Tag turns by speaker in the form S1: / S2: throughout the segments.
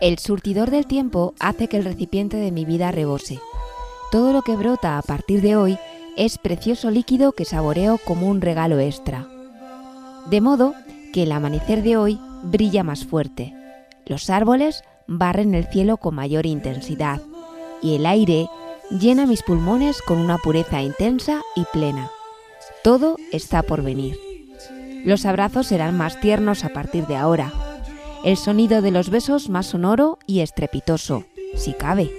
S1: El surtidor del tiempo hace que el recipiente de mi vida rebose. Todo lo que brota a partir de hoy es precioso líquido que saboreo como un regalo extra. De modo que el amanecer de hoy brilla más fuerte. Los árboles barren el cielo con mayor intensidad y el aire llena mis pulmones con una pureza intensa y plena. Todo está por venir. Los abrazos serán más tiernos a partir de ahora. El sonido de los besos más sonoro y estrepitoso, si cabe.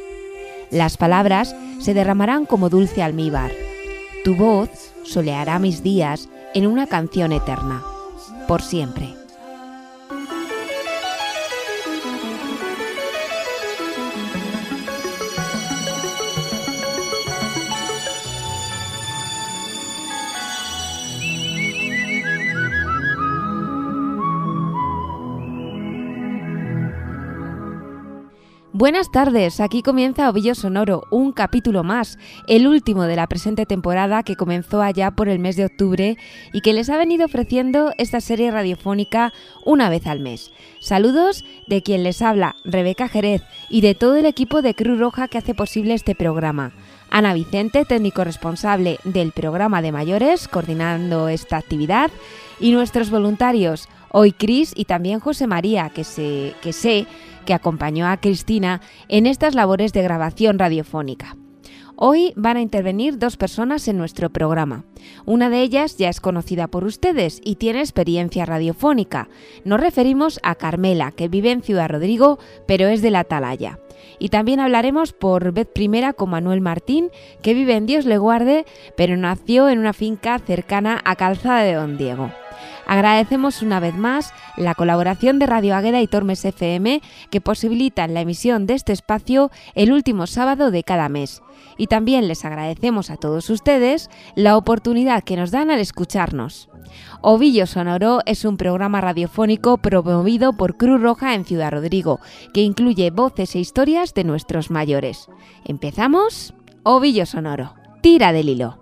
S1: Las palabras se derramarán como dulce almíbar. Tu voz soleará mis días en una canción eterna, por siempre. Buenas tardes, aquí comienza Ovillo Sonoro, un capítulo más, el último de la presente temporada que comenzó allá por el mes de octubre y que les ha venido ofreciendo esta serie radiofónica una vez al mes. Saludos de quien les habla, Rebeca Jerez, y de todo el equipo de Cruz Roja que hace posible este programa. Ana Vicente, técnico responsable del programa de mayores, coordinando esta actividad, y nuestros voluntarios, hoy Cris y también José María, que, sé que acompañó a Cristina en estas labores de grabación radiofónica. Hoy van a intervenir dos personas en nuestro programa. Una de ellas ya es conocida por ustedes y tiene experiencia radiofónica. Nos referimos a Carmela, que vive en Ciudad Rodrigo, pero es de la Atalaya. Y también hablaremos por vez primera con Manuel Martín, que vive en Dios le guarde, pero nació en una finca cercana a Calzada de Don Diego. Agradecemos una vez más la colaboración de Radio Águeda y Tormes FM que posibilitan la emisión de este espacio el último sábado de cada mes. Y también les agradecemos a todos ustedes la oportunidad que nos dan al escucharnos. Ovillo Sonoro es un programa radiofónico promovido por Cruz Roja en Ciudad Rodrigo, que incluye voces e historias de nuestros mayores. ¿Empezamos? Ovillo Sonoro. Tira del hilo.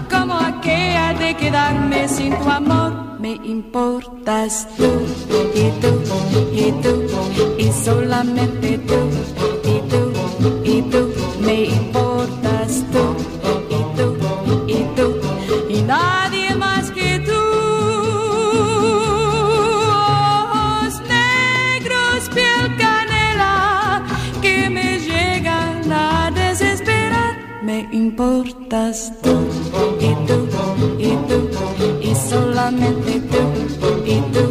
S2: como aquella de quedarme sin tu amor. Me importas tú y tú y tú y solamente tú y tú y tú. Me importas importas tú y tú y tú y solamente tú y tú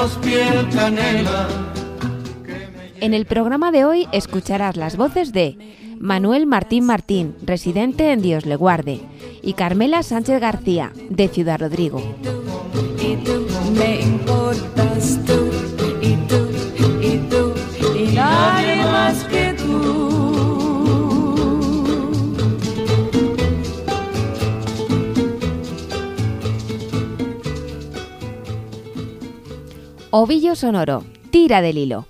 S3: negros, piel canela.
S1: En el programa de hoy escucharás las voces de Manuel Martín Martín, residente en Dios le guarde, y Carmela Sánchez García, de Ciudad Rodrigo.
S2: y tú me importas tú
S1: Ovillo Sonoro, tira del hilo.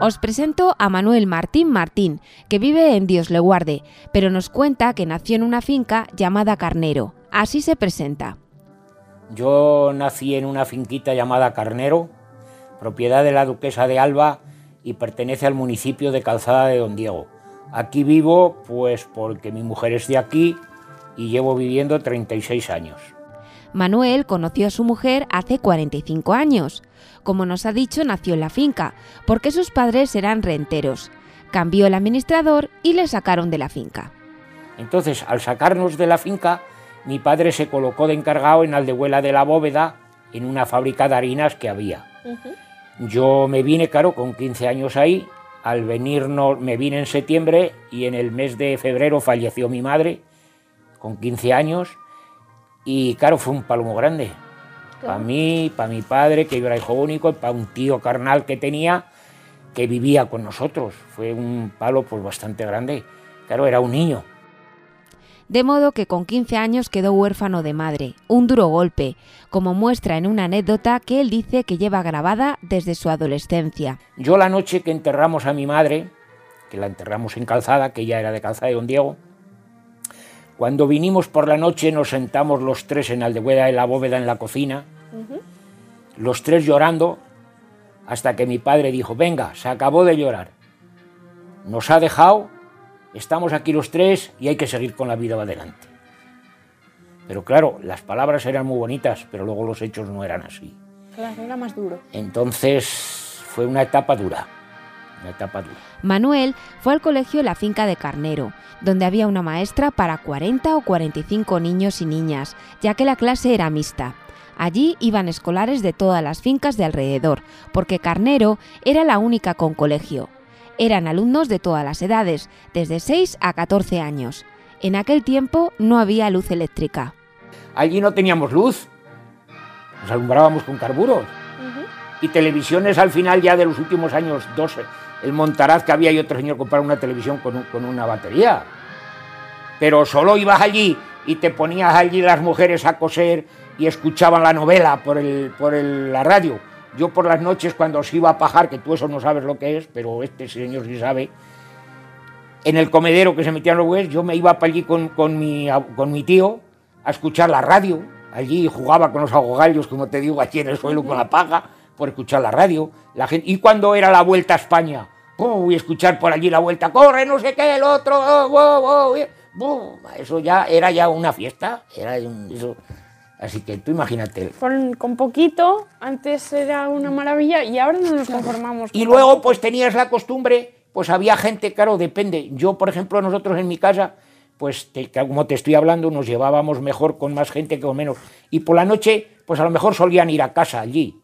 S1: Os presento a Manuel Martín Martín, que vive en Dios le guarde, pero nos cuenta que nació en una finca llamada Carnero. Así se presenta.
S4: Yo nací en una finquita llamada Carnero, propiedad de la duquesa de Alba y pertenece al municipio de Calzada de Don Diego. Aquí vivo pues porque mi mujer es de aquí y llevo viviendo 36 años.
S1: Manuel conoció a su mujer hace 45 años. Como nos ha dicho, nació en la finca, porque sus padres eran renteros. Cambió el administrador y le sacaron de la finca.
S4: Entonces, al sacarnos de la finca, mi padre se colocó de encargado en Aldehuela de la Bóveda, en una fábrica de harinas que había. Yo me vine, claro, con 15 años ahí. Al venirnos, me vine en septiembre y en el mes de febrero falleció mi madre, con 15 años. Y claro, fue un palomo grande. Para mí, para mi padre, que yo era hijo único, para un tío carnal que tenía, que vivía con nosotros. Fue un palo pues bastante grande. Claro, era un niño.
S1: De modo que con 15 años quedó huérfano de madre, un duro golpe, como muestra en una anécdota que él dice que lleva grabada desde su adolescencia.
S4: Yo la noche que enterramos a mi madre, que la enterramos en Calzada, que ya era de Calzada de Don Diego, cuando vinimos por la noche nos sentamos los tres en Aldehueda, en la bóveda, en la cocina, los tres llorando, hasta que mi padre dijo, venga, se acabó de llorar. Nos ha dejado, estamos aquí los tres y hay que seguir con la vida adelante. Pero claro, las palabras eran muy bonitas, pero luego los hechos no eran así.
S5: Claro, era más duro.
S4: Entonces fue una etapa dura, una etapa dura.
S1: Manuel fue al colegio La Finca de Carnero, donde había una maestra para 40 o 45 niños y niñas, ya que la clase era mixta. Allí iban escolares de todas las fincas de alrededor, porque Carnero era la única con colegio. Eran alumnos de todas las edades, desde 6 a 14 años. En aquel tiempo no había luz eléctrica.
S4: Allí no teníamos luz, nos alumbrábamos con carburos. Y televisiones al final ya de los últimos años, dos, el Montaraz que había y otro señor comprar una televisión con, un- con una batería. Pero solo ibas allí y te ponías allí las mujeres a coser y escuchaban la novela por, el, por el- la radio. Yo por las noches cuando os iba a pajar, que tú eso no sabes lo que es, pero este señor sí sabe, en el comedero que se metían los güeyes, yo me iba para allí con, con mi, con mi tío a escuchar la radio. Allí jugaba con los agogallos, como te digo, aquí en el suelo con la paja, por escuchar la radio. La gente, y cuando era la vuelta a España, ¡pum! y escuchar por allí la vuelta, corre, no sé qué, el otro, oh, oh, oh, eso ya era ya una fiesta. Era eso. Así que tú imagínate.
S5: Con, con poquito, antes era una maravilla y ahora no nos conformamos.
S4: Y
S5: con
S4: luego, pues tenías la costumbre, pues había gente, claro, depende. Yo, por ejemplo, nosotros en mi casa, pues te- que como te estoy hablando, nos llevábamos mejor con más gente que con menos. Y por la noche, pues a lo mejor solían ir a casa allí.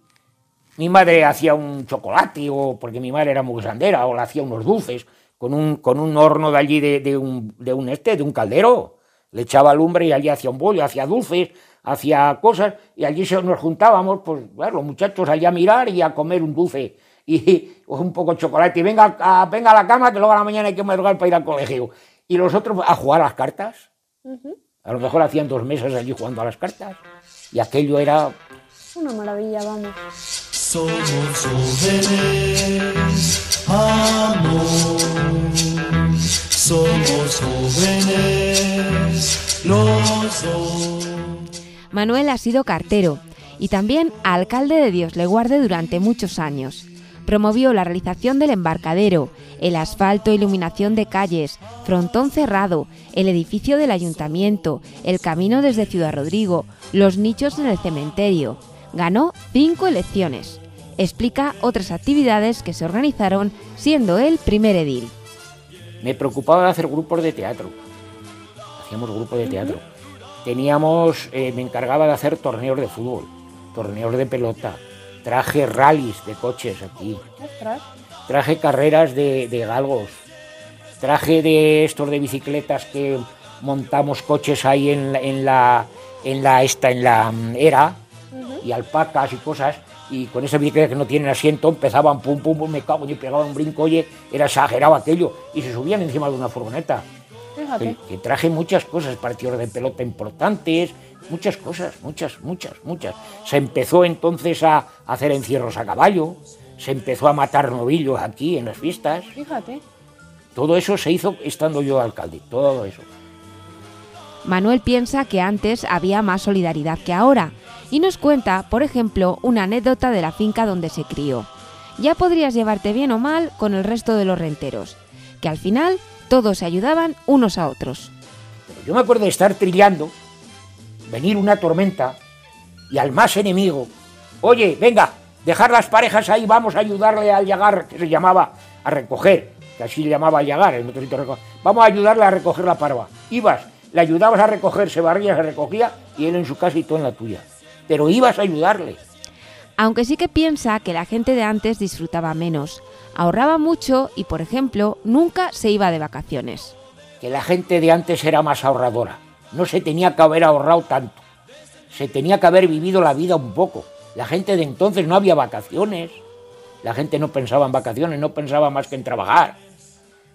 S4: Mi madre hacía un chocolate, o porque mi madre era muy grandera, o le hacía unos dulces, con un, con un horno de allí, de, de un, de un este, de un caldero. Le echaba lumbre y allí hacía un bollo, hacía dulces, hacía cosas, y allí se, nos juntábamos, pues, bueno, los muchachos allí a mirar y a comer un dulce y un poco de chocolate, y venga a, venga a la cama, que luego a la mañana hay que madrugar para ir al colegio. Y los otros a jugar a las cartas. A lo mejor hacían dos meses allí jugando a las cartas. Y aquello era
S5: Una maravilla, vamos.
S3: Somos jóvenes, amor. Somos jóvenes, los dos.
S1: Manuel ha sido cartero y también alcalde de Dios le guarde durante muchos años. Promovió la realización del embarcadero, el asfalto e iluminación de calles, frontón cerrado, el edificio del ayuntamiento, el camino desde Ciudad Rodrigo, los nichos en el cementerio. Ganó cinco elecciones. Explica otras actividades que se organizaron siendo él primer edil.
S4: me preocupaba de hacer grupos de teatro. Hacíamos grupos de teatro. Teníamos, eh, me encargaba de hacer torneos de fútbol, torneos de pelota, traje rallies de coches aquí, traje carreras de, de galgos, traje de estos de bicicletas que montamos coches ahí en la, en la, en la, esta, en la mm, era, y alpacas y cosas, y con esa bicicleta que no tienen asiento empezaban pum, pum, pum, me cago, y pegaban un brinco, oye, era exagerado aquello, y se subían encima de una furgoneta.
S5: Fíjate.
S4: Que, que traje muchas cosas, partidos de pelota importantes, muchas cosas, muchas, muchas, muchas. Se empezó entonces a hacer encierros a caballo, se empezó a matar novillos aquí en las fiestas.
S5: Fíjate.
S4: Todo eso se hizo estando yo alcalde, todo eso.
S1: Manuel piensa que antes había más solidaridad que ahora y nos cuenta, por ejemplo, una anécdota de la finca donde se crió. Ya podrías llevarte bien o mal con el resto de los renteros, que al final todos se ayudaban unos a otros.
S4: Yo me acuerdo de estar trillando, venir una tormenta y al más enemigo, oye, venga, dejar las parejas ahí, vamos a ayudarle al llagar, que se llamaba a recoger, que así le llamaba al llagar, el motorito recoger. Vamos a ayudarle a recoger la parva. Ibas, le ayudabas a recoger, se barría, se recogía y él en su casa y tú en la tuya. Pero ibas a ayudarle.
S1: Aunque sí que piensa que la gente de antes disfrutaba menos, ahorraba mucho y, por ejemplo, nunca se iba de vacaciones.
S4: que la gente de antes era más ahorradora. No se tenía que haber ahorrado tanto. Se tenía que haber vivido la vida un poco. La gente de entonces no había vacaciones. La gente no pensaba en vacaciones, no pensaba más que en trabajar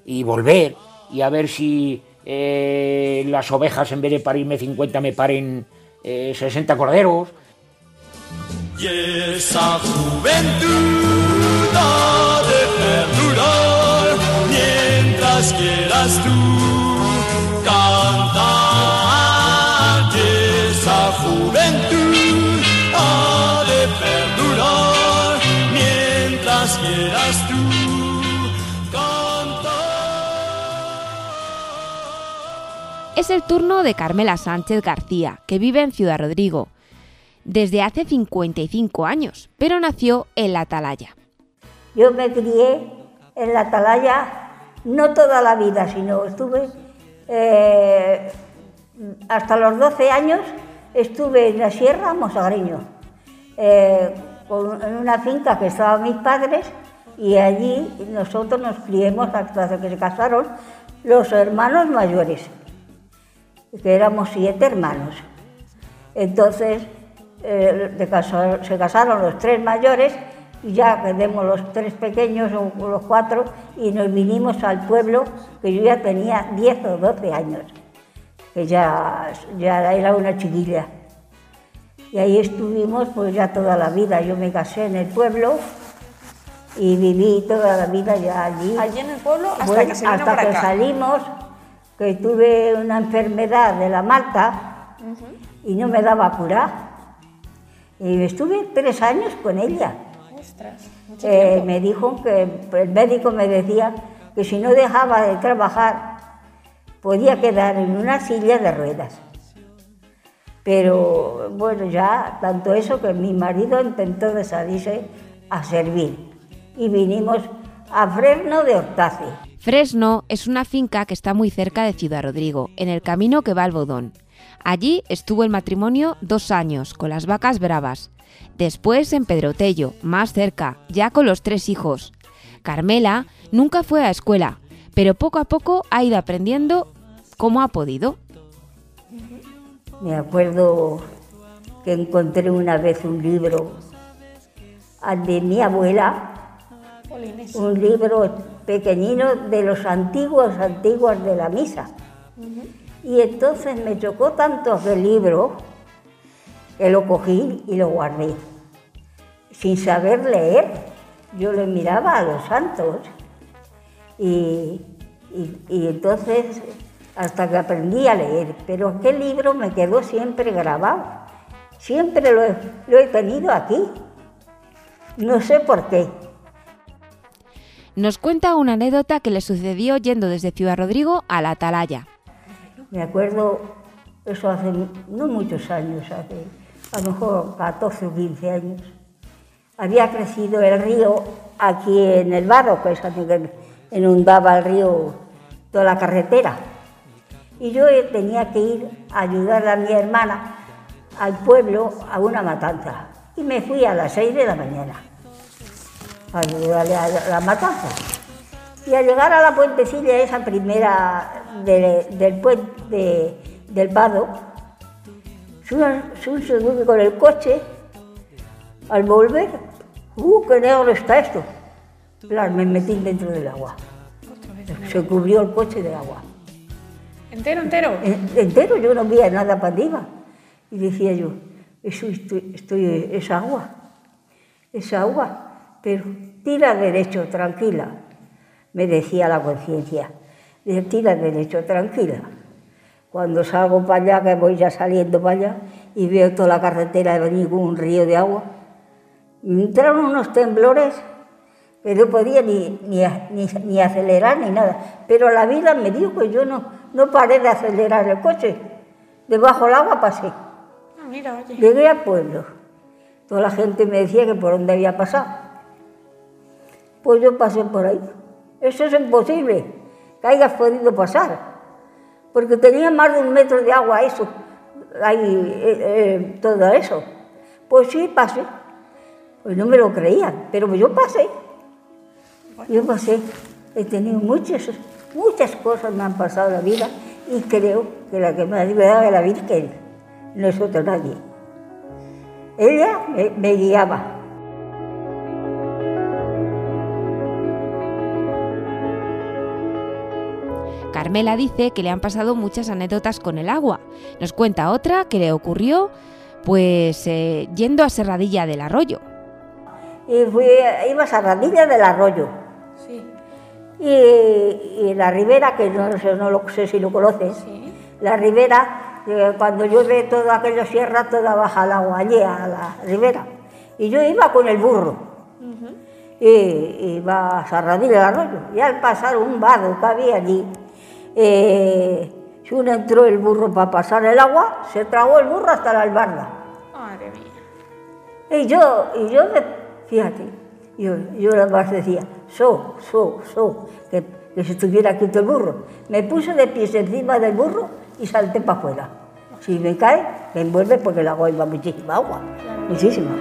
S4: y volver y a ver si eh, las ovejas en vez de parirme 50 me paren eh, 60 corderos.
S3: Y esa juventud ha de perdurar mientras quieras tú cantar. Esa juventud ha de perdurar mientras quieras tú.
S1: Es el turno de Carmela Sánchez García, que vive en Ciudad Rodrigo, desde hace 55 años, pero nació en la Atalaya.
S6: Yo me crié en la atalaya, no toda la vida, sino estuve eh, hasta los 12 años, estuve en la Sierra Mosagreño, eh, en una finca que estaban mis padres y allí nosotros nos criemos hasta que se casaron los hermanos mayores, que éramos siete hermanos. Entonces eh, se casaron los tres mayores y ya quedemos los tres pequeños o los cuatro y nos vinimos al pueblo que yo ya tenía 10 o 12 años, que ya, ya era una chiquilla. Y ahí estuvimos pues ya toda la vida. Yo me casé en el pueblo y viví toda la vida ya allí.
S5: Allí en el pueblo hasta
S6: Bueno,
S5: que se
S6: hasta
S5: para
S6: que
S5: acá.
S6: salimos, que tuve una enfermedad de la malta y no me daba cura. Y estuve tres años con ella.
S5: Ostras, mucho
S6: Eh,
S5: tiempo.
S6: me dijo que el médico me decía que si no dejaba de trabajar podía quedar en una silla de ruedas. Pero bueno, ya tanto eso que mi marido intentó de salirse a servir y vinimos a Fresno de Hortace.
S1: Fresno es una finca que está muy cerca de Ciudad Rodrigo, en el camino que va al Bodón. Allí estuvo el matrimonio dos años, con las vacas bravas. Después en Pedrotello, más cerca, ya con los tres hijos. Carmela nunca fue a escuela, pero poco a poco ha ido aprendiendo como ha podido.
S6: Me acuerdo que encontré una vez un libro al de mi abuela, un libro pequeñino de los antiguos, antiguos de la misa. Y entonces me chocó tanto aquel libro que lo cogí y lo guardé. Sin saber leer, yo le miraba a los santos. Y, y- y entonces, hasta que aprendí a leer, pero aquel libro me quedó siempre grabado. Siempre lo he, lo he tenido aquí. No sé por qué.
S1: Nos cuenta una anécdota que le sucedió yendo desde Ciudad Rodrigo a la Atalaya.
S6: Me acuerdo, eso hace no muchos años, hace a lo mejor 14 o 15 años. Había crecido el río aquí en el barro, que es donde que inundaba el río toda la carretera. Y yo tenía que ir a ayudar a mi hermana al pueblo a una matanza. Y me fui a las 6 de la mañana a ayudarle a la- matanza. Y al llegar a la puentecilla esa primera de- del puente del Vado, su sube con el coche, al volver, ¡uh, qué negro está esto! Claro, me metí dentro del agua. Se cubrió el coche de agua.
S5: Entero, entero.
S6: En- Entero, yo no veía nada para arriba. Y decía yo, eso estoy, estoy- es agua, es agua, pero tira derecho, tranquila, me decía la conciencia. Dice, tira derecho, tranquila. Cuando salgo para allá, que voy ya saliendo para allá, y veo toda la carretera de venir con un río de agua, me entraron unos temblores que no podía ni, ni, ni, ni acelerar ni nada. Pero la vida me dio que yo no, no paré de acelerar el coche. Debajo del agua pasé.
S5: Ah, mira, oye.
S6: Llegué al pueblo. Toda la gente me decía que por dónde había pasado. Pues yo pasé por ahí. Eso es imposible, que hayas podido pasar. Porque tenía más de un metro de agua eso, ahí, eh, eh, todo eso. Pues sí, pasé. Pues no me lo creían, pero yo pasé. Yo pasé. He tenido muchas, muchas cosas me han pasado en la vida y creo que la que me ha liberado es la Virgen, no es otra nadie. Ella me, me guiaba.
S1: Carmela dice que le han pasado muchas anécdotas con el agua. Nos cuenta otra que le ocurrió pues eh, yendo a Serradilla del Arroyo.
S6: Y fui, iba a Serradilla del Arroyo.
S5: Sí,
S6: Y, y la ribera, que no, sé- no lo sé si lo conoces,
S5: sí.
S6: la ribera, eh, cuando llueve toda aquella sierra, toda baja el agua allí a la ribera. Y yo iba con el burro. Y iba a Sarradilla del Arroyo. Y al pasar un vado que había allí, eh, si uno entró el burro para pasar el agua, se tragó el burro hasta la albarda.
S5: Madre mía.
S6: Y yo, y yo me, fíjate, yo, yo nada más decía, so, so, so, que, que se estuviera quieto el burro. Me puse de pies encima del burro y salté para afuera. Si me cae, me envuelve porque el agua iba muchísima agua, muchísima.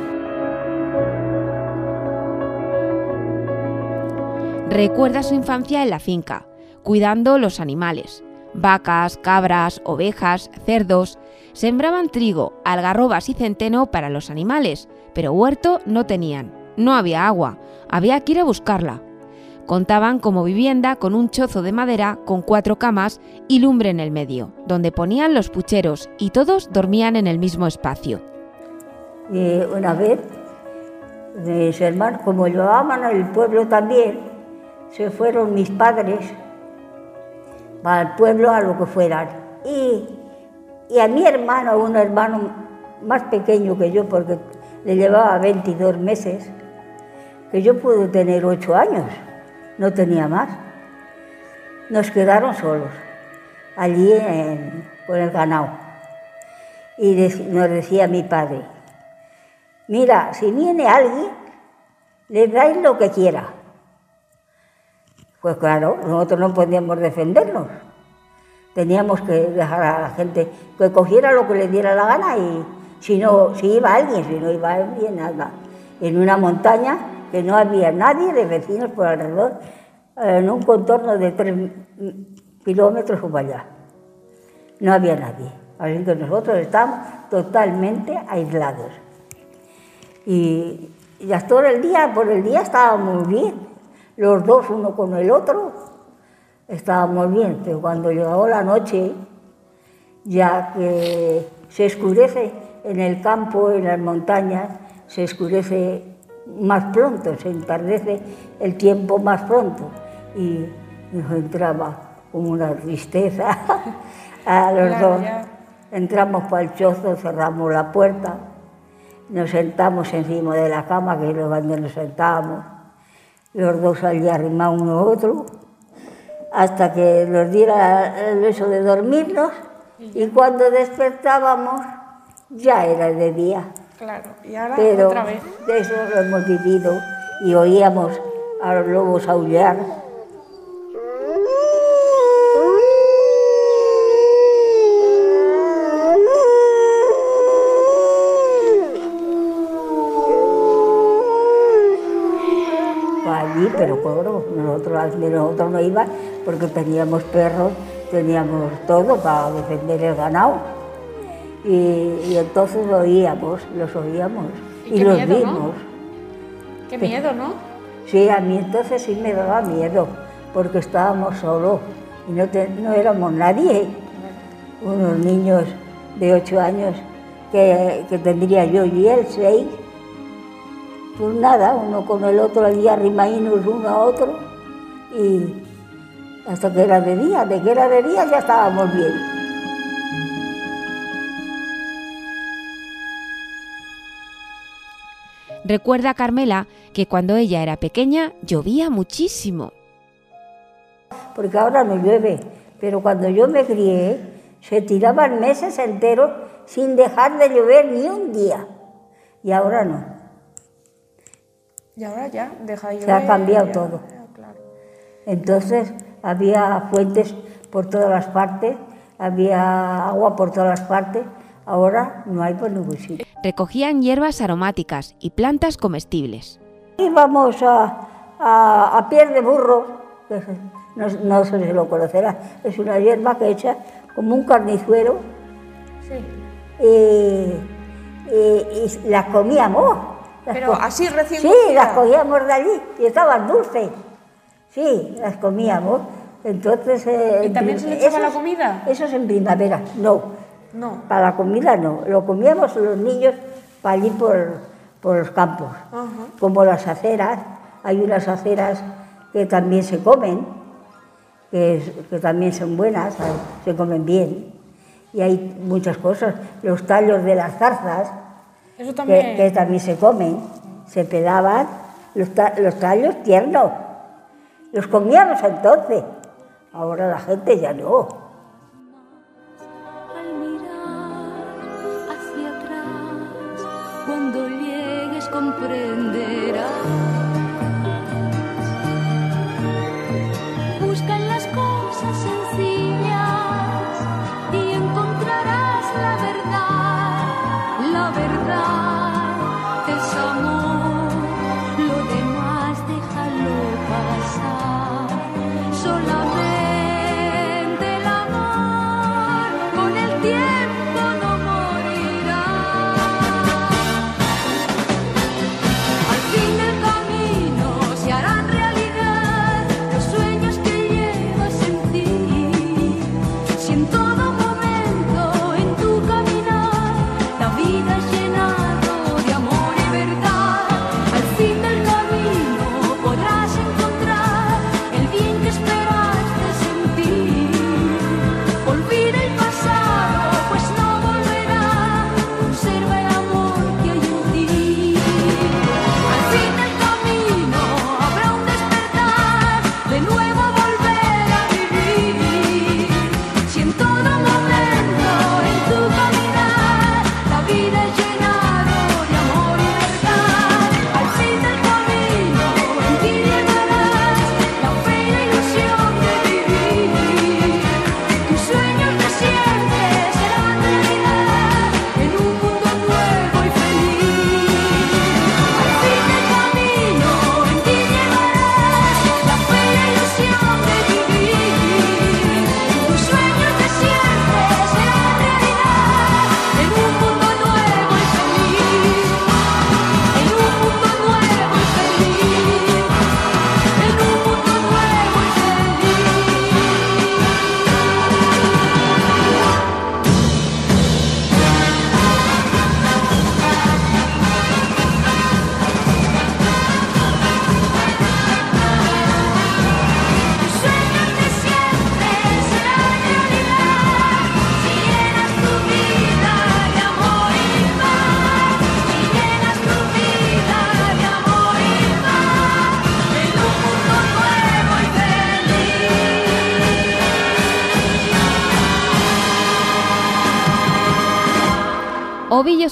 S1: Recuerda su infancia en la finca, cuidando los animales. Vacas, cabras, ovejas, cerdos. Sembraban trigo, algarrobas y centeno para los animales, pero huerto no tenían. No había agua, había que ir a buscarla. Contaban como vivienda con un chozo de madera con cuatro camas y lumbre en el medio, donde ponían los pucheros y todos dormían en el mismo espacio.
S6: Y una vez, mis hermanos, como llevaban al pueblo también, se fueron mis padres para el pueblo a lo que fueran. Y, y a mi hermano, un hermano más pequeño que yo, porque le llevaba 22 meses, que yo pude tener 8 años, no tenía más. Nos quedaron solos, allí en- con el ganado. Y nos decía mi padre, mira, si viene alguien, le dais lo que quiera. Pues claro, nosotros no podíamos defendernos. Teníamos que dejar a la gente que cogiera lo que le diera la gana y si no, si iba alguien, si no iba alguien, nada. En una montaña que no había nadie de vecinos por alrededor, en un contorno de tres kilómetros o allá. No había nadie. Así que nosotros estábamos totalmente aislados. Y, y hasta todo el día, por el día estábamos bien, los dos uno con el otro, estábamos bien, pero cuando llegó la noche, ya que se escurece en el campo, en las montañas, se escurece más pronto, se entardece el tiempo más pronto y nos entraba como una tristeza a los
S5: Claro,
S6: dos.
S5: ya.
S6: Entramos para el chozo, cerramos la puerta, nos sentamos encima de la cama, que es donde nos sentábamos, los dos allí arrimados uno a otro, hasta que nos diera el eso de dormirnos, y cuando despertábamos ya era de día.
S5: Claro. Y ahora
S6: Pero
S5: otra vez.
S6: de eso lo hemos vivido y oíamos a los lobos aullar. Pues allí, pero claro, nosotros, de no iba porque teníamos perros, teníamos todo para defender el ganado. Y, y entonces lo oíamos, los oíamos
S5: Y
S6: los
S5: miedo, ¿no?
S6: vimos.
S5: Qué miedo, ¿no?
S6: Sí, a mí entonces sí me daba miedo, porque estábamos solos y no, te- no éramos nadie. Unos niños de ocho años que, que tendría yo y él seis. Pues nada, uno con el otro allí arrimaínos uno a otro y hasta que la bebía, de que la bebía ya estábamos bien.
S1: Recuerda Carmela que cuando ella era pequeña llovía muchísimo.
S6: Porque ahora no llueve, pero cuando yo me crié se tiraban meses enteros sin dejar de llover ni un día. Y ahora no.
S5: Y ahora ya, deja de llover.
S6: Se ha cambiado todo. Entonces había fuentes por todas las partes, había agua por todas las partes, ahora no hay por ningún sitio.
S1: Recogían hierbas aromáticas y plantas comestibles.
S6: Íbamos a, a, a piel de burro, que se- no, no sé si lo conocerá, es una hierba que echa como un carnizuelo
S5: Sí.
S6: y, y- y las comíamos. Las
S5: Pero
S6: co-
S5: así recién
S6: Sí, las cogíamos de allí y estaban dulces. Sí, las comíamos. Entonces. eh,
S5: ¿Y también se le echaba la comida?
S6: Eso es en primavera, no.
S5: No.
S6: Para la comida no. Lo comíamos los niños para allí por, por los campos. Como las aceras, hay unas aceras que también se comen, que, que también son buenas, se comen bien. Y hay muchas cosas. Los tallos de las zarzas,
S5: Eso
S6: que,
S5: también.
S6: que también se comen, se pedaban, los, ta- los tallos tiernos. Los comíamos entonces. Ahora la gente ya no.
S7: al mirar hacia atrás, cuando llegues comprenderás.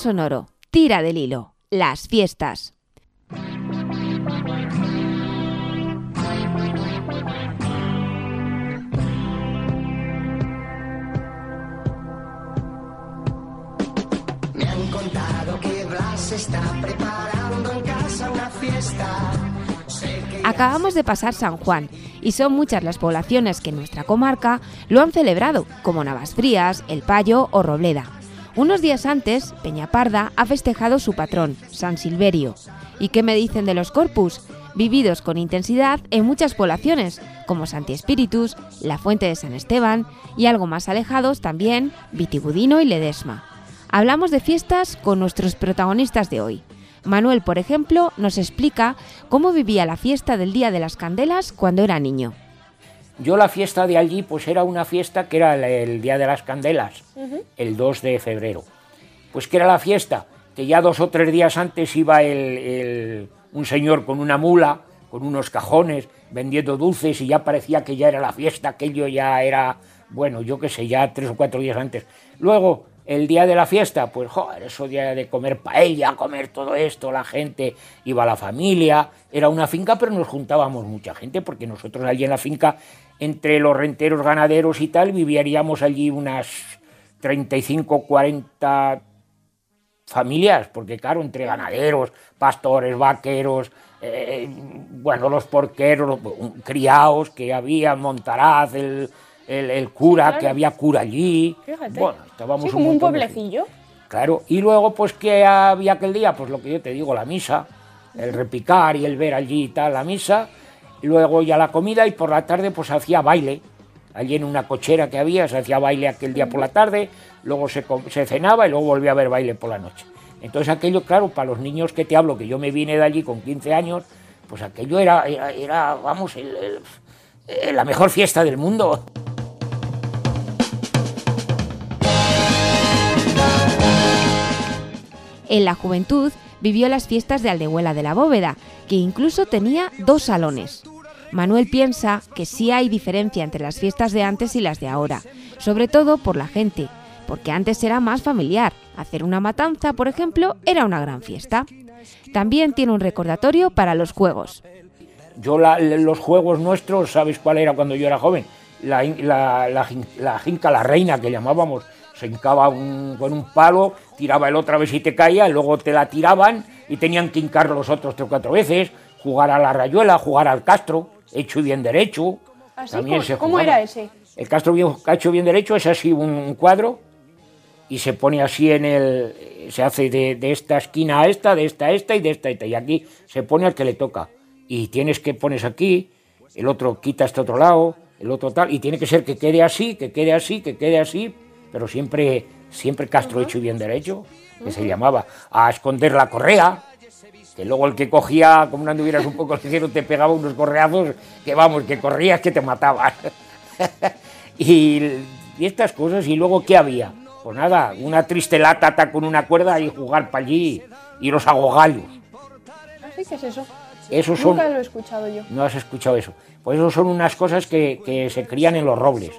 S1: Sonoro, tira del hilo, las fiestas.
S8: Está preparando en casa una fiesta.
S1: Acabamos de pasar San Juan y son muchas las poblaciones que en nuestra comarca lo han celebrado, como Navasfrías, El Payo o Robleda. Unos días antes, Peñaparda ha festejado su patrón, San Silverio. ¿Y qué me dicen de los corpus? Vividos con intensidad en muchas poblaciones, como Santi Espíritus, la Fuente de San Esteban y algo más alejados también, Vitigudino y Ledesma. Hablamos de fiestas con nuestros protagonistas de hoy. Manuel, por ejemplo, nos explica cómo vivía la fiesta del Día de las Candelas cuando era niño.
S4: Yo la fiesta de allí, pues era una fiesta que era el, el Día de las Candelas, el 2 de febrero. Pues que era la fiesta, que ya dos o tres días antes iba el- el- un señor con una mula, con unos cajones, vendiendo dulces y ya parecía que ya era la fiesta, aquello ya era, bueno, yo qué sé, ya tres o cuatro días antes. Luego, el día de la fiesta, pues joder, eso día de comer paella, comer todo esto, la gente, iba la familia, era una finca, pero nos juntábamos mucha gente, porque nosotros allí en la finca, entre los renteros, ganaderos y tal, viviríamos allí unas 35, 40 familias, porque claro, entre ganaderos, pastores, vaqueros, eh, bueno, los porqueros, un- criados que había, Montaraz, el, el- el cura,
S5: claro.
S4: que había cura allí.
S5: Fíjate.
S4: Bueno, estábamos
S5: Sí, como un
S4: de
S5: pueblecillo.
S4: Claro, y luego, pues, que había aquel día? Pues lo que yo te digo, la misa, el repicar y el ver allí y tal, la misa, luego ya la comida y por la tarde, pues hacía baile. Allí en una cochera que había, se hacía baile aquel día por la tarde, luego se, cenaba y luego volvía a haber baile por la noche. Entonces aquello, claro, para los niños que te hablo, que yo me vine de allí con 15 años, pues aquello era, era, vamos, eh, la mejor fiesta del mundo.
S1: En la juventud vivió las fiestas de Aldehuela de la Bóveda, que incluso tenía dos salones. Manuel piensa que sí hay diferencia entre las fiestas de antes y las de ahora, sobre todo por la gente, porque antes era más familiar. Hacer una matanza, por ejemplo, era una gran fiesta. También tiene un recordatorio para los juegos.
S4: Yo los juegos nuestros, ¿sabes cuál era cuando yo era joven? La, la, la jinca, la reina que llamábamos. Se hincaba un- con un palo, tiraba el otro a ver si te caía, y luego te la tiraban y tenían que hincar los otros tres o cuatro veces, jugar a la rayuela, jugar al castro, hecho y bien derecho.
S5: Así,
S4: También
S5: ¿cómo-
S4: se
S5: ¿Cómo era ese?
S4: El castro bien, hecho bien derecho es así un, un cuadro y se pone así en el. Se hace de, de esta esquina a esta, de esta a esta y de esta a esta. Y aquí se pone al que le toca. Y tienes que pones aquí, el otro quita este otro lado, el otro tal. Y tiene que ser que quede así, que quede así, que quede así. Pero siempre, siempre castro hecho y bien derecho, que se llamaba. A esconder la correa. Que luego el que cogía, como no anduvieras un poco ligero, te pegaba unos correazos que vamos, que corrías que te mataban. y, y estas cosas, y luego ¿qué había? Pues nada, una triste lata con una cuerda y jugar para allí, y los agogallos.
S5: ¿Así que es eso?
S4: Esos son,
S5: Nunca lo he escuchado yo.
S4: no has escuchado eso. Pues eso son unas cosas que, que se crían en los robles.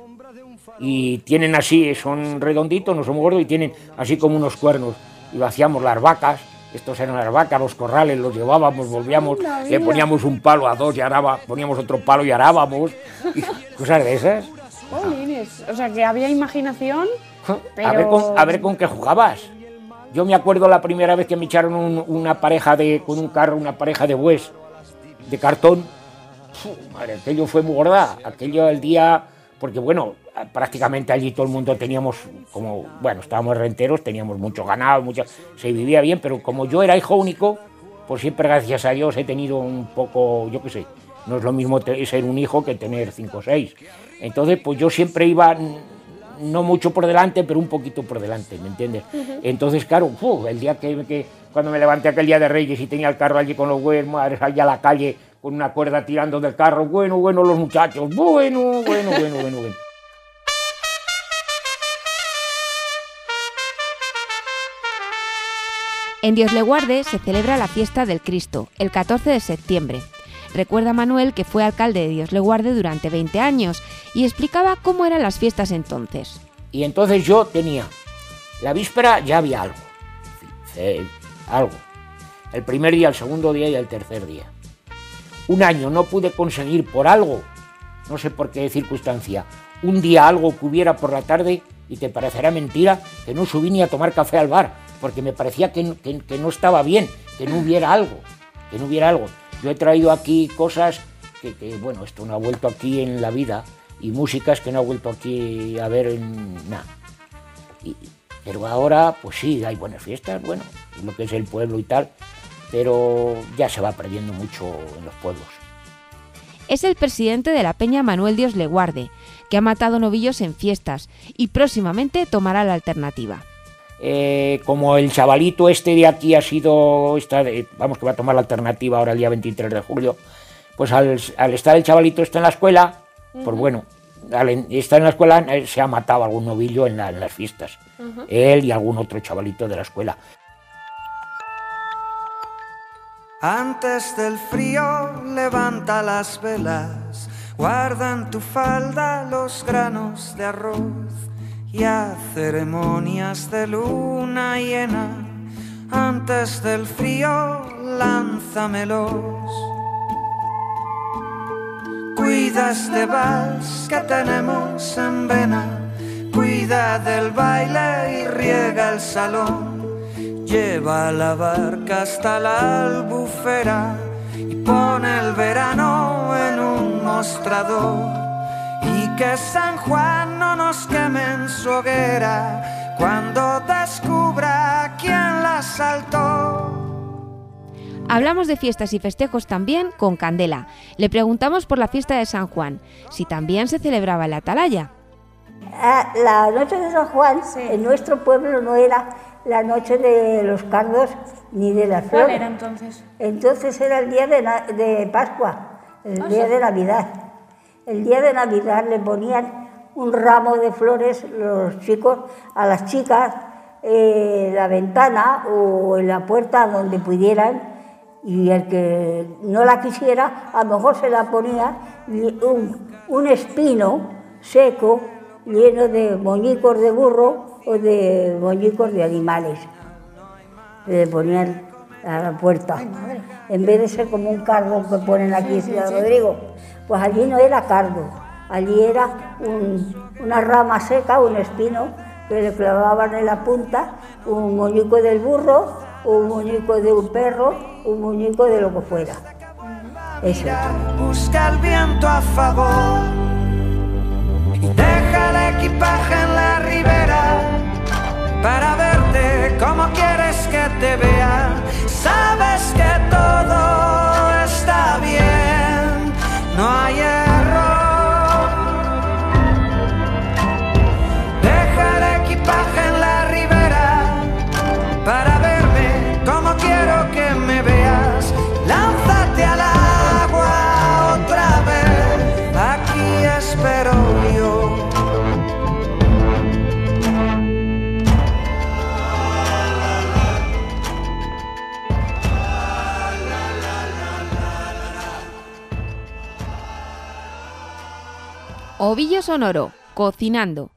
S4: Y tienen así, son redonditos, no son gordos, y tienen así como unos cuernos. Y lo hacíamos las vacas, estos eran las vacas, los corrales, los llevábamos, volvíamos, le poníamos un palo a dos y araba, poníamos otro palo y arábamos, y cosas de esas.
S5: O sea, que había imaginación.
S4: A, ver con, a ver con qué jugabas. Yo me acuerdo la primera vez que me echaron un- una pareja de, con un carro, una pareja de bues de cartón. Fu, madre, aquello fue muy gorda. Aquello el día, porque bueno, prácticamente allí todo el mundo teníamos, como, bueno, estábamos renteros, teníamos mucho ganado, mucho, se vivía bien, pero como yo era hijo único, pues siempre gracias a Dios he tenido un poco, yo qué sé, no es lo mismo ser un hijo que tener cinco o seis. Entonces, pues yo siempre iba no mucho por delante, pero un poquito por delante, ¿me entiendes? Entonces, claro, el día que, que- cuando me levanté aquel día de Reyes y tenía el carro allí con los güeyes, allá a la calle, con una cuerda tirando del carro, bueno, bueno, los muchachos, bueno, bueno, bueno, bueno, bueno.
S1: En Dios le guarde se celebra la fiesta del Cristo, el 14 de septiembre. Recuerda Manuel que fue alcalde de Dios le guarde durante 20 años y explicaba cómo eran las fiestas entonces.
S4: Y entonces yo tenía, la víspera ya había algo, eh, algo. El primer día, el segundo día y el tercer día. Un año no pude conseguir por algo, no sé por qué circunstancia, un día algo que hubiera por la tarde y te parecerá mentira que no subí ni a tomar café al bar, porque me parecía que, no estaba bien, que no hubiera algo, que no hubiera algo. Yo he traído aquí cosas que, bueno, esto no ha vuelto aquí en la vida y músicas que no ha vuelto aquí a ver en nada. Pero ahora, pues sí, hay buenas fiestas, bueno, lo que es el pueblo y tal, pero ya se va perdiendo mucho en los pueblos.
S1: Es el presidente de la Peña Manuel Dios le guarde, que ha matado novillos en fiestas y próximamente tomará la alternativa.
S4: Eh, como el chavalito este de aquí ha sido, está de- vamos que va a tomar la alternativa ahora el día 23 de julio, pues al, al estar el chavalito este en la escuela, pues bueno, al en- estar en la escuela eh, se ha matado algún novillo en, la- en las fiestas, él y algún otro chavalito de la escuela.
S9: Antes del frío levanta las velas, guarda en tu falda los granos de arroz y a ceremonias de luna llena. Antes del frío lánzamelos. Cuida este vals que tenemos en vena, cuida del baile y riega el salón. Lleva la barca hasta la albufera y pone el verano en un mostrador. Que San Juan no nos queme en su hoguera cuando descubra quién la saltó.
S1: Hablamos de fiestas y festejos también con Candela. Le preguntamos por la fiesta de San Juan, si también se celebraba en la Atalaya.
S6: Ah, La noche de San Juan en nuestro pueblo no era la noche de los cardos ni de las
S5: ¿Cuál
S6: flores.
S5: era entonces?
S6: Entonces era el día de, Pascua, el
S5: Ah,
S6: día
S5: sí.
S6: de Navidad. El día de Navidad le ponían un ramo de flores los chicos a las chicas eh, la ventana o en la puerta donde pudieran y el que no la quisiera a lo mejor se la ponía un, un espino seco lleno de moñicos de burro o de moñicos de animales. Le ponían a la puerta. En vez de ser como un cardo que ponen aquí en Ciudad Rodrigo, pues allí no era cardo, allí era un- una rama seca, un espino, que le clavaban en la punta un muñeco del burro, un muñeco de un perro, un muñeco de lo que fuera. Eso.
S9: Busca el viento a favor y deja el equipaje en la ribera para verte como quieres que te vea. Sabes que todo está bien, no hay
S1: Ovillo Sonoro, cocinando.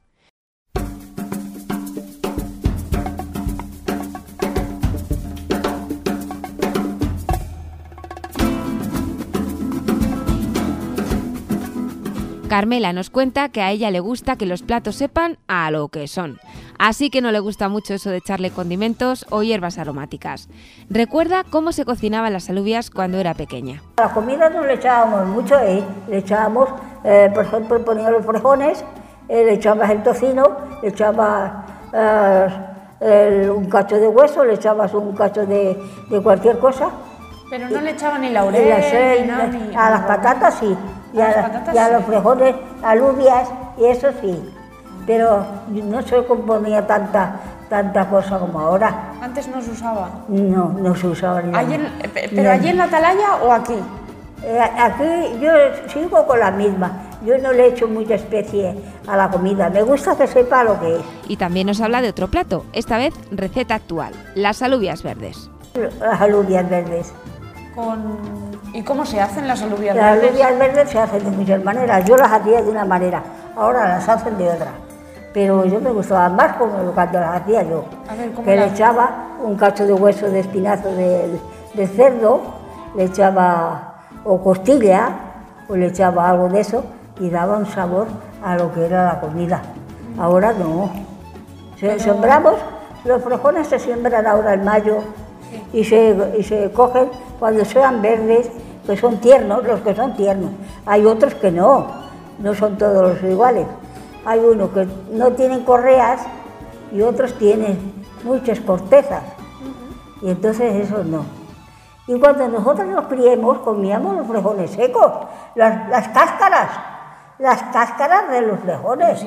S1: Carmela nos cuenta que a ella le gusta que los platos sepan a lo que son. Así que no le gusta mucho eso de echarle condimentos o hierbas aromáticas. Recuerda cómo se cocinaban las alubias cuando era pequeña.
S6: A la comida no le echábamos mucho, ¿eh? le echábamos, eh, por ejemplo, ponía los frijoles, eh, le echabas el tocino, le echabas eh, el- un cacho de hueso, le echabas un cacho de, de cualquier cosa.
S5: Pero no le echaban ni laurel,
S6: las, eh,
S5: ni nada, ni-
S6: a las patatas sí, y
S5: A
S6: a,
S5: las
S6: la-
S5: patatas
S6: y a
S5: sí.
S6: los frijoles, alubias y eso sí. Pero no se componía tanta, tanta cosa como ahora.
S5: Antes no se usaba.
S6: No, no se usaba ni
S5: Allí en-
S6: Ni
S5: ¿Pero allí en la atalaya o aquí?
S6: Eh, aquí yo sigo con la misma. Yo no le echo mucha especie a la comida. Me gusta que sepa lo que es.
S1: Y también nos habla de otro plato, esta vez receta actual, las alubias verdes.
S6: Las alubias verdes.
S5: Con... ¿Y cómo se hacen las alubias
S6: Las
S5: verdes?
S6: alubias verdes se hacen de muchas maneras. Yo las hacía de una manera, ahora las hacen de otra. Pero yo me gustaba más como cuando las hacía yo.
S5: A ver, ¿cómo
S6: que le
S5: las-
S6: echaba un cacho de hueso de espinazo de, de cerdo, le echaba o costilla, o le echaba algo de eso y daba un sabor a lo que era la comida. Ahora no. Se- Sembramos, los frijoles se siembran ahora en mayo y se, y se cogen cuando sean verdes, que son tiernos, los que son tiernos. Hay otros que no, no son todos los iguales. Hay unos que no tienen correas y otros tienen muchas cortezas. Y entonces eso no. Y cuando nosotros nos criemos, comíamos los frijoles secos, las, las cáscaras, las cáscaras de los frijoles.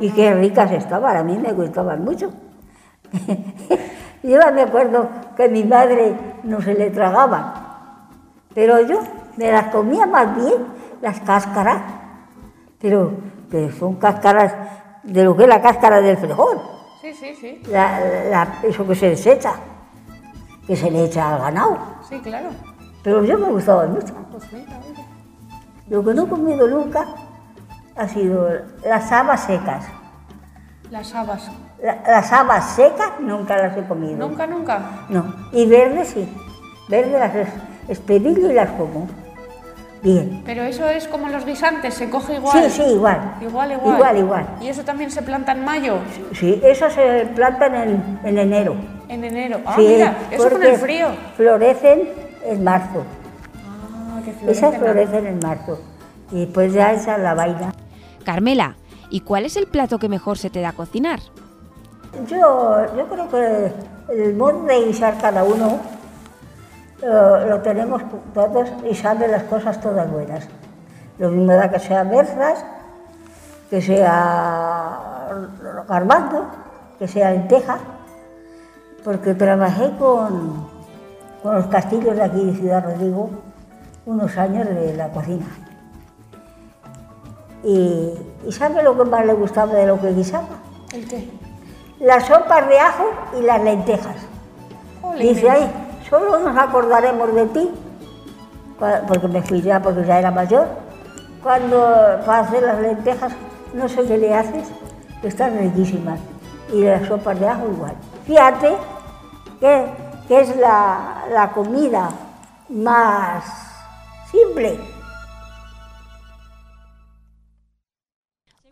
S6: Y qué ricas estaban, a mí me gustaban mucho. yo me acuerdo que mi madre no se le tragaban, pero yo me las comía más bien, las cáscaras, pero que son cáscaras de lo que es la cáscara del frijol
S5: Sí, sí, sí.
S6: la- la- eso que se desecha. Que se le echa al ganado.
S5: Sí, claro.
S6: Pero yo me gustaba mucho.
S5: Pues mira, oye.
S6: Lo que no he comido nunca ha sido las habas secas.
S5: Las habas.
S6: La- las habas secas nunca las he comido.
S5: Nunca, nunca.
S6: No. Y verdes sí. Verdes las es- espedillo y las como. Bien.
S5: Pero eso es como los guisantes, se coge igual.
S6: Sí, sí, igual.
S5: Igual, igual.
S6: Igual, igual.
S5: Y eso también se planta en mayo,
S6: Sí, eso se planta en, en enero.
S5: En enero. Ah,
S6: Sí,
S5: mira, eso con el frío.
S6: Florecen en marzo.
S5: Ah, que
S6: Esas
S5: florecen.
S6: florecen en marzo. Y después ya esa es la vaina.
S1: Carmela, ¿y cuál es el plato que mejor se te da cocinar?
S6: Yo, yo creo que el modo de guisar cada uno eh, lo tenemos todos y sabe las cosas todas buenas. Lo mismo da que sea berzas, que sea garbanzo, que sea lenteja, porque trabajé con, con los castillos de aquí de Ciudad Rodrigo unos años de la cocina. Y, y ¿sabe lo que más le gustaba de lo que guisaba?
S5: ¿El qué?
S6: las sopas de ajo y las lentejas.
S5: Jolines.
S6: Dice, ay, solo nos acordaremos de ti, porque me fui ya, porque ya era mayor, cuando para hacer las lentejas, no sé qué le haces, están riquísimas. Y las sopas de ajo igual. Fíjate que, que es la, la comida más simple.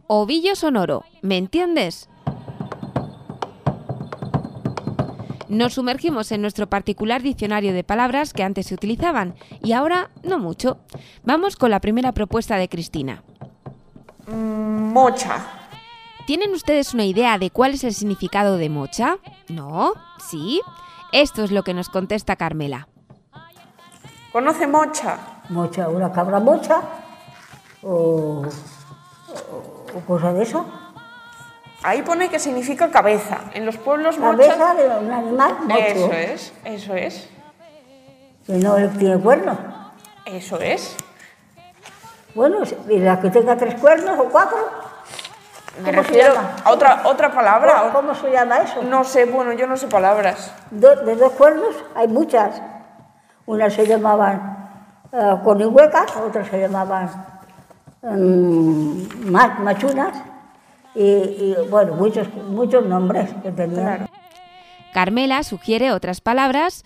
S1: Ovillo sonoro, ¿me entiendes? Nos sumergimos en nuestro particular diccionario de palabras que antes se utilizaban y ahora no mucho. Vamos con la primera propuesta de Cristina.
S5: Mm, Mocha.
S1: ¿Tienen ustedes una idea de cuál es el significado de mocha? ¿No? ¿Sí? Esto es lo que nos contesta Carmela.
S5: ¿Conoce mocha?
S6: Mocha, una cabra mocha o, o, o cosa de eso.
S5: Ahí pone que significa cabeza. En los pueblos mocha.
S6: Cabeza de un animal mocho,
S5: Eso es, eso es,
S6: que no tiene cuernos.
S5: eso es.
S6: Bueno, y la que tenga tres cuernos o cuatro,
S5: Me
S6: ¿Cómo se
S5: refiero
S6: llama?
S5: a otra, otra palabra.
S6: ¿cómo, cómo se llama eso?
S5: No sé, bueno, yo no sé palabras.
S6: Do- de dos cuernos hay muchas. Unas se llamaban eh, conihuecas, otras se llamaban ma- machunas, y, y, bueno, muchos, muchos nombres que tenían.
S5: Claro.
S1: Carmela sugiere otras palabras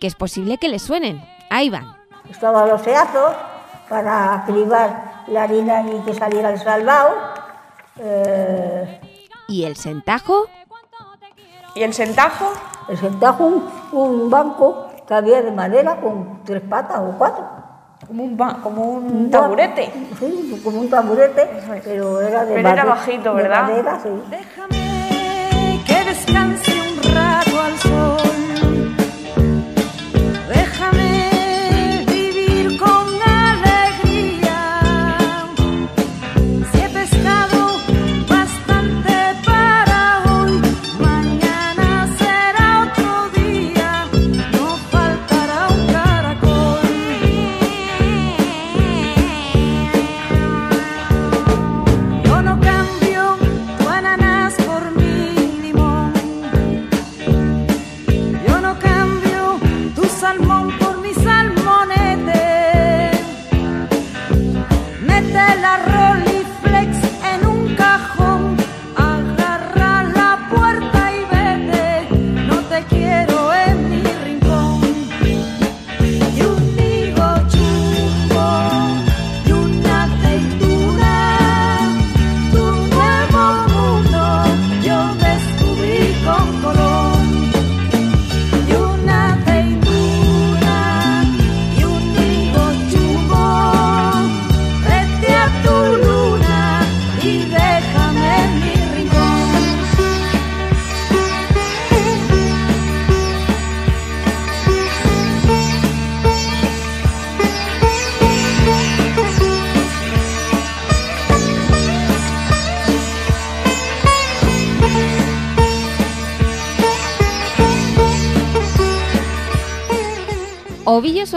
S1: que es posible que les suenen. Ahí van.
S6: Estaban los seazos para cribar la harina y que saliera el salvado. Eh,
S1: ¿Y el sentajo?
S5: ¿Y el sentajo?
S6: el sentajo, un, un banco que había de madera con tres patas o cuatro.
S5: Como un, ba- como un
S6: Un
S5: taburete.
S6: Sí, como un taburete, pero era de
S5: Pero era bajito,
S6: de
S5: ¿verdad?
S6: madera, sí.
S7: Déjame que descanse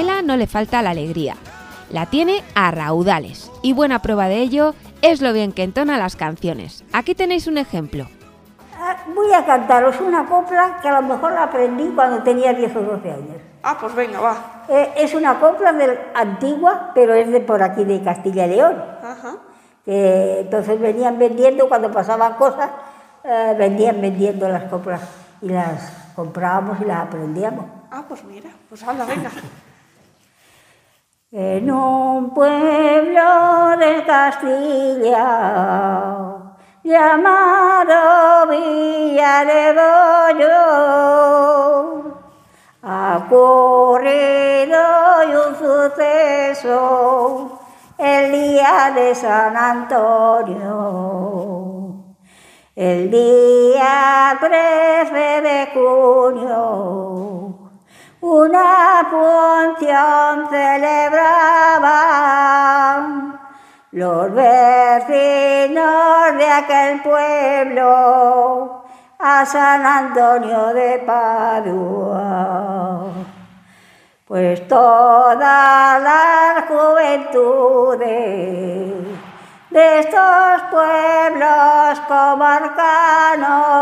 S1: No le falta la alegría. La tiene a raudales. Y buena prueba de ello es lo bien que entona las canciones. Aquí tenéis un ejemplo.
S6: Ah, Voy a cantaros una copla que a lo mejor la aprendí cuando tenía 10 o 12 años.
S5: Ah, pues venga, va.
S6: Eh, es una copla del- antigua, pero es de por aquí de Castilla y León.
S5: Ajá.
S6: Que entonces venían vendiendo, cuando pasaban cosas, eh, vendían vendiendo las coplas y las comprábamos y las aprendíamos.
S5: Ah, pues mira, pues habla, venga.
S6: En un pueblo de Castilla llamado Villa de Bollo ha ocurrido un suceso el día de San Antonio. El día 13 de junio una función celebraban los vecinos de aquel pueblo a San Antonio de Padua. Pues todas las juventudes de estos pueblos comarcanos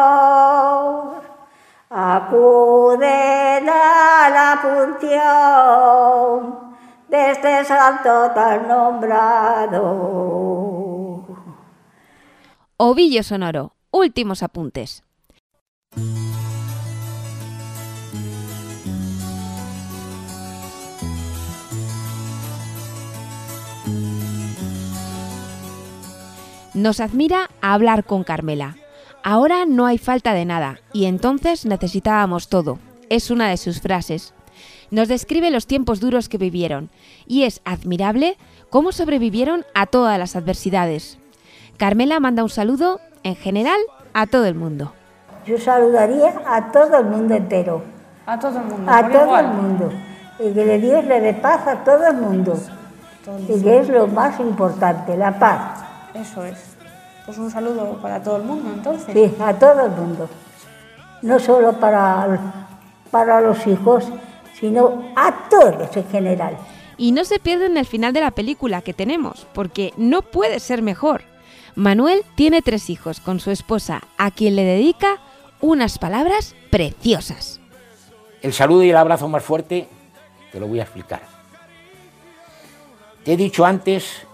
S6: acuden a la función de este santo tan nombrado.
S1: Ovillo sonoro. Últimos apuntes. Nos admira hablar con Carmela. Ahora no hay falta de nada y entonces necesitábamos todo. Es una de sus frases. Nos describe los tiempos duros que vivieron y es admirable cómo sobrevivieron a todas las adversidades. Carmela manda un saludo, en general, a todo el mundo.
S6: Yo saludaría a todo el mundo entero,
S5: A todo el mundo.
S6: a todo
S5: igual.
S6: el mundo, y que le Dios le dé paz a todo el mundo, y que es lo más importante, la paz,
S5: Eso es. Pues un saludo para todo el mundo, entonces.
S6: sí, a todo el mundo, no solo para, para los hijos, sino a todos en general.
S1: Y no se pierden el final de la película que tenemos, porque no puede ser mejor. Manuel tiene tres hijos con su esposa, a quien le dedica unas palabras preciosas.
S4: El saludo y el abrazo más fuerte te lo voy a explicar. Te he dicho antes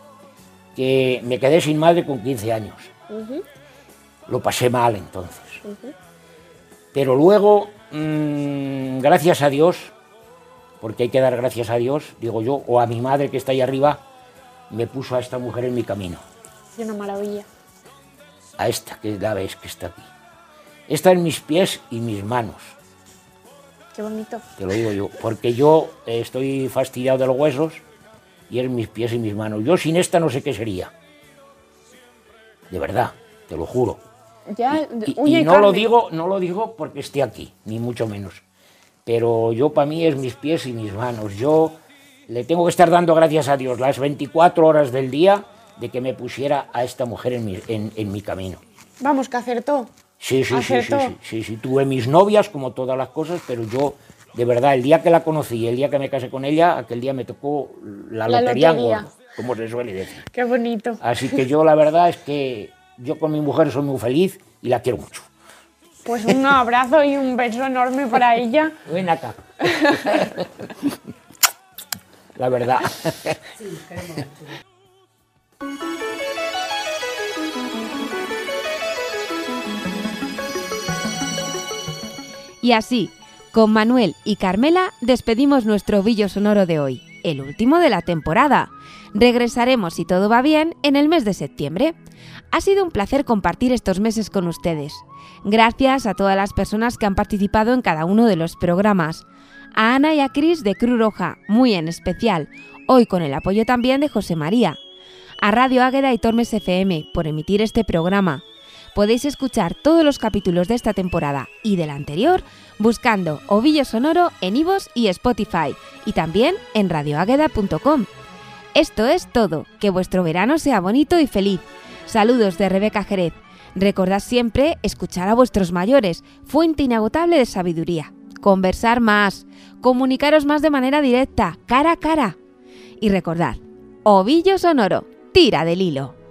S4: que me quedé sin madre con 15 años. Lo pasé mal entonces. Pero luego, mm, gracias a Dios, porque hay que dar gracias a Dios, digo yo, o a mi madre que está ahí arriba, me puso a esta mujer en mi camino.
S5: Y una maravilla.
S4: A esta que la ves que está aquí. Está en mis pies y mis manos.
S5: Qué bonito.
S4: te lo digo yo, porque yo estoy fastidiado de los huesos y es mis pies y mis manos. Yo sin esta no sé qué sería. De verdad, te lo juro.
S5: Ya,
S4: Y, y
S5: y
S4: no lo digo, no lo digo porque esté aquí, ni mucho menos. Pero yo para mí es mis pies y mis manos. Yo le tengo que estar dando gracias a Dios las 24 horas del día de que me pusiera a esta mujer en mi, en- en mi camino.
S5: Vamos, que acertó.
S4: Sí, sí, sí, sí, sí, sí, sí. Tuve mis novias, como todas las cosas, pero yo, de verdad, el día que la conocí, el día que me casé con ella, aquel día me tocó la,
S5: La
S4: lotería, en
S5: lotería.
S4: gordo, como se suele decir.
S5: Qué bonito.
S4: Así que yo, la verdad es que yo con mi mujer soy muy feliz y la quiero mucho.
S5: Pues un abrazo y un beso enorme para ella.
S4: Ven acá. la verdad.
S1: Y así, con Manuel y Carmela despedimos nuestro ovillo sonoro de hoy, el último de la temporada. Regresaremos, si todo va bien, en el mes de septiembre. Ha sido un placer compartir estos meses con ustedes. Gracias a todas las personas que han participado en cada uno de los programas. A Ana y a Cris de Cruz Roja, muy en especial, hoy con el apoyo también de José María. A Radio Águeda y Tormes FM por emitir este programa. Podéis escuchar todos los capítulos de esta temporada y de la anterior buscando Ovillo Sonoro en Ivos y Spotify y también en radioágueda.com. Esto es todo, que vuestro verano sea bonito y feliz. Saludos de Rebeca Jerez. Recordad siempre escuchar a vuestros mayores, fuente inagotable de sabiduría. Conversar más, comunicaros más de manera directa, cara a cara. Y recordad, Ovillo Sonoro, tira del hilo.